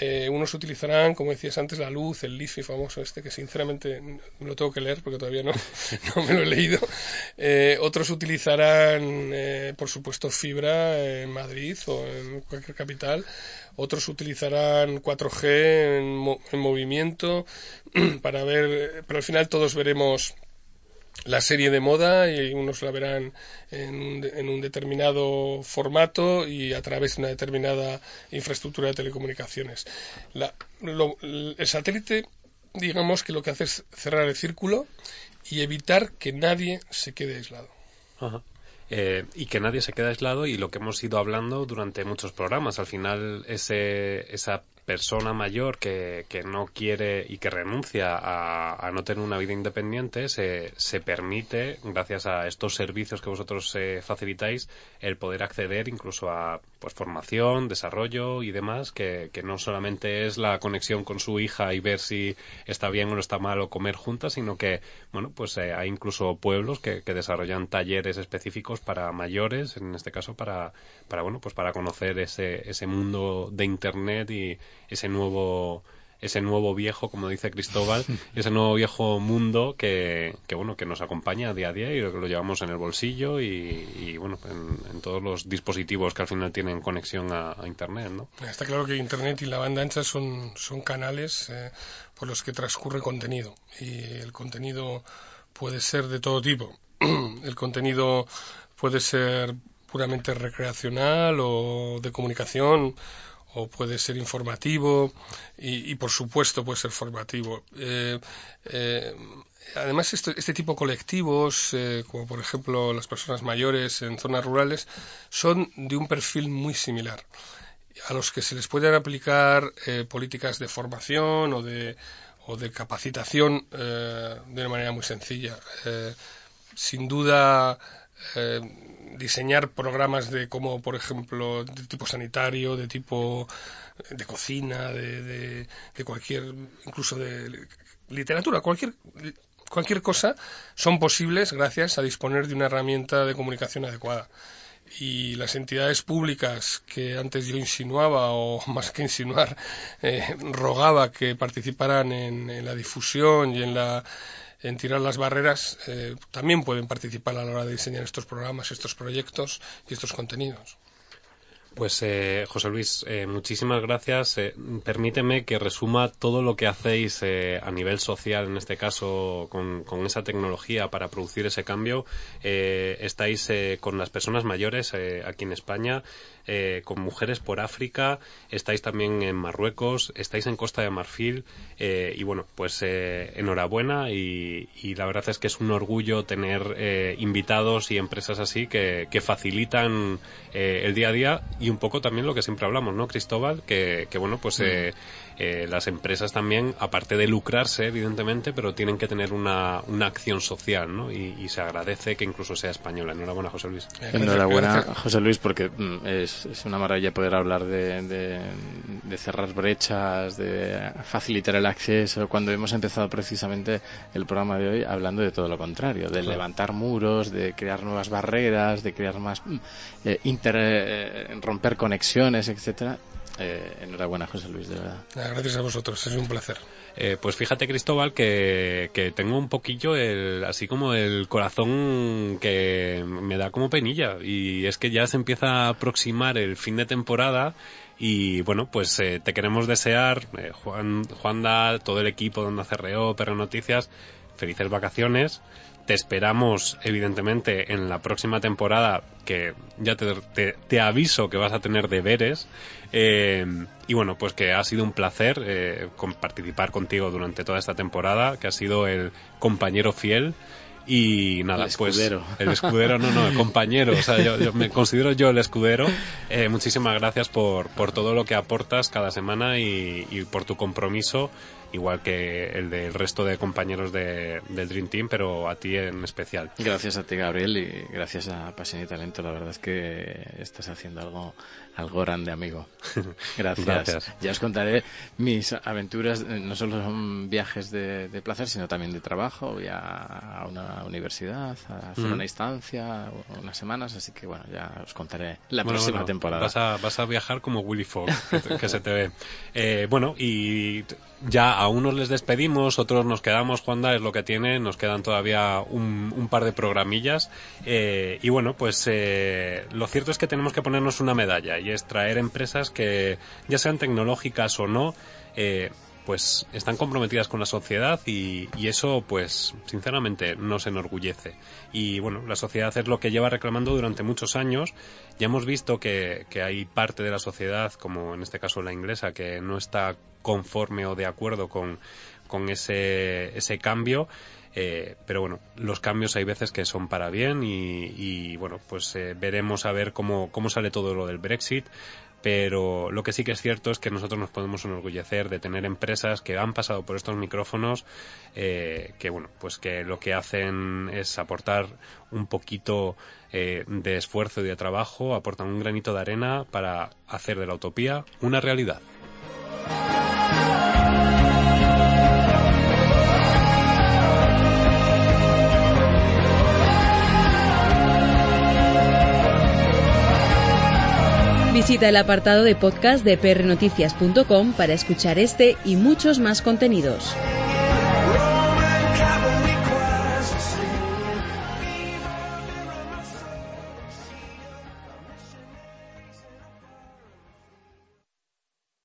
Eh, unos utilizarán, como decías antes, la luz, el LIFI famoso este, que sinceramente me lo tengo que leer porque todavía no, (laughs) no me lo he leído. Eh, otros utilizarán, eh, por supuesto, fibra en Madrid o en cualquier capital. Otros utilizarán 4G en, en movimiento (clears throat) para ver, pero al final todos veremos la serie de moda y unos la verán en un, determinado formato y a través de una determinada infraestructura de telecomunicaciones. el satélite, digamos que lo que hace es cerrar el círculo y evitar que nadie se quede aislado. Eh, y que nadie se quede aislado y lo que hemos ido hablando durante muchos programas. Al final, ese, esa persona mayor que, que, no quiere y que renuncia a, no tener una vida independiente se, se, permite, gracias a estos servicios que vosotros eh, facilitáis, el poder acceder incluso a pues, formación, desarrollo y demás, que, que, no solamente es la conexión con su hija y ver si está bien o no está mal o comer juntas, sino que, bueno, pues eh, hay incluso pueblos que, que, desarrollan talleres específicos para mayores, en este caso para, para bueno, pues para conocer ese, ese mundo de Internet y ese nuevo ese nuevo viejo, como dice Cristóbal, (laughs) ese nuevo viejo mundo que, que, bueno que nos acompaña día a día y lo, lo llevamos en el bolsillo y, bueno en, todos los dispositivos que al final tienen conexión a, internet, ¿no? Está claro que internet y la banda ancha son son canales eh, por los que transcurre contenido y el contenido puede ser de todo tipo. (clears throat) el contenido puede ser puramente recreacional o de comunicación o puede ser informativo y, por supuesto puede ser formativo. Eh, eh, además, este, tipo de colectivos, eh, como por ejemplo las personas mayores en zonas rurales, son de un perfil muy similar a los que se les pueden aplicar políticas de formación o de, o de capacitación de una manera muy sencilla. sin duda, eh, diseñar programas de como por ejemplo de tipo sanitario de tipo de cocina de, de, cualquier incluso de literatura cualquier cualquier cosa son posibles gracias a disponer de una herramienta de comunicación adecuada. Y las entidades públicas que antes yo insinuaba o (laughs) más que insinuar eh, rogaba que participaran en la difusión y en la en tirar las barreras eh, también pueden participar a la hora de diseñar estos programas, estos proyectos y estos contenidos. Pues eh, José Luis, eh, muchísimas gracias. Eh, permíteme que resuma todo lo que hacéis a nivel social, en este caso, con, esa tecnología para producir ese cambio. estáis con las personas mayores aquí en España, con mujeres por África, estáis también en Marruecos, estáis en Costa de Marfil y bueno, pues enhorabuena y, la verdad es que es un orgullo tener invitados y empresas así que, que facilitan el día a día y un poco también lo que siempre hablamos, ¿no, Cristóbal? Que, que bueno, pues mm. eh, eh, las empresas también, aparte de lucrarse, evidentemente, pero tienen que tener una, una acción social, ¿no? Y, se agradece que incluso sea española. Enhorabuena, José Luis. Enhorabuena, José Luis, porque mm, es, es, una maravilla poder hablar de, de, cerrar brechas, de facilitar el acceso, cuando hemos empezado precisamente el programa de hoy hablando de todo lo contrario, de levantar muros, de crear nuevas barreras, de crear más mm, eh, inter, eh, romper conexiones, etcétera eh, enhorabuena, José Luis, de verdad. Gracias a vosotros, es un placer. Eh, pues fíjate, Cristóbal, que, tengo un poquillo el, así como el corazón que me da como penilla. Y es que ya se empieza a aproximar el fin de temporada. Y bueno, pues eh, te queremos desear, Juan, Juanda, todo el equipo de Onda CRO, Perro Noticias, felices vacaciones te esperamos, evidentemente, en la próxima temporada, que ya te, aviso que vas a tener deberes. Eh, y bueno, pues que ha sido un placer eh, participar contigo durante toda esta temporada, que ha sido el compañero fiel. Y nada, el pues, escudero. pues el escudero, no, no, el compañero, o sea, yo, me considero yo el escudero. Eh, muchísimas gracias por, por todo lo que aportas cada semana y, y por tu compromiso igual que el del resto de compañeros de, del Dream Team, pero a ti en especial. Gracias a ti, Gabriel, y gracias a Pasión y Talento. La verdad es que estás haciendo algo, algo grande, amigo. (laughs) Gracias. Ya os contaré mis aventuras, eh, no solo son viajes de, placer, sino también de trabajo. Voy a, una universidad, a hacer una instancia, unas semanas, así que bueno, ya os contaré la próxima temporada. Vas a, vas a viajar como Willy Fogg, que, se te ve. Eh, bueno, y ya a unos les despedimos, otros nos quedamos, Juanda, es lo que tiene, nos quedan todavía un, par de programillas. Eh, y bueno, pues eh, lo cierto es que tenemos que ponernos una medalla y es traer empresas que, ya sean tecnológicas o no, eh, pues están comprometidas con la sociedad y, eso pues sinceramente nos enorgullece. Y bueno la sociedad es lo que lleva reclamando durante muchos años. Ya hemos visto que, hay parte de la sociedad como en este caso la inglesa que no está conforme o de acuerdo con, con ese, ese cambio eh, pero bueno, los cambios hay veces que son para bien y, bueno, pues eh, veremos a ver cómo, cómo sale todo lo del Brexit. Pero lo que sí que es cierto es que nosotros nos podemos enorgullecer de tener empresas que han pasado por estos micrófonos eh, que bueno pues que lo que hacen es aportar un poquito eh, de esfuerzo y de trabajo aportan un granito de arena para hacer de la utopía una realidad Visita el apartado de podcast de prnoticias.com para escuchar este y muchos más contenidos.